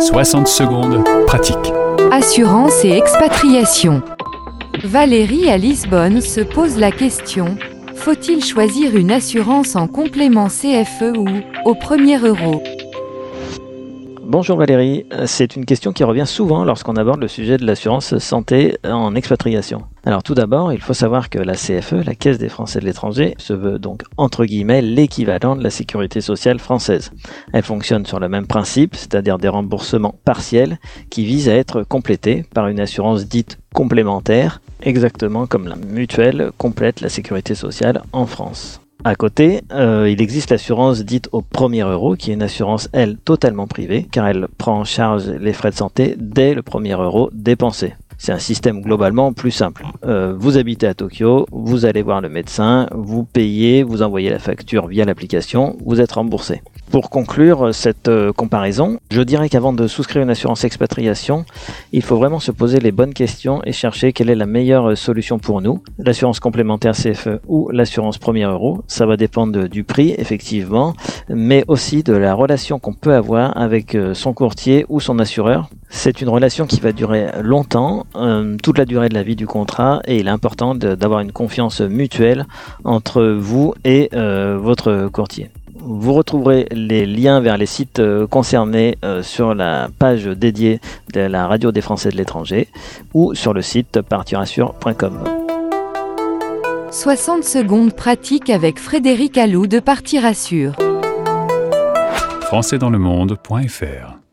60 secondes, pratique. Assurance et expatriation. Valérie à Lisbonne se pose la question faut-il choisir une assurance en complément CFE ou au premier euro? Bonjour Valérie, c'est une question qui revient souvent lorsqu'on aborde le sujet de l'assurance santé en expatriation. Alors tout d'abord, il faut savoir que la CFE, la Caisse des Français de l'étranger, se veut donc entre guillemets l'équivalent de la sécurité sociale française. Elle fonctionne sur le même principe, c'est-à-dire des remboursements partiels qui visent à être complétés par une assurance dite complémentaire, exactement comme la mutuelle complète la sécurité sociale en France. À côté, euh, il existe l'assurance dite au premier euro, qui est une assurance, elle, totalement privée, car elle prend en charge les frais de santé dès le premier euro dépensé. C'est un système globalement plus simple. Euh, vous habitez à Tokyo, vous allez voir le médecin, vous payez, vous envoyez la facture via l'application, vous êtes remboursé. Pour conclure cette euh, comparaison, je dirais qu'avant de souscrire une assurance expatriation, il faut vraiment se poser les bonnes questions et chercher quelle est la meilleure euh, solution pour nous. L'assurance complémentaire CFE ou l'assurance premier euro, ça va dépendre du prix effectivement, mais aussi de la relation qu'on peut avoir avec son courtier ou son assureur. C'est une relation qui va durer longtemps, toute la durée de la vie du contrat, et il est important d'avoir une confiance mutuelle entre vous et votre courtier. Vous retrouverez les liens vers les sites euh, concernés euh, sur la page dédiée de la radio des Français de l'étranger ou sur le site partirassure.com. 60 secondes pratiques avec Frédéric Allou de Partirassure. Françaisdanslemonde.fr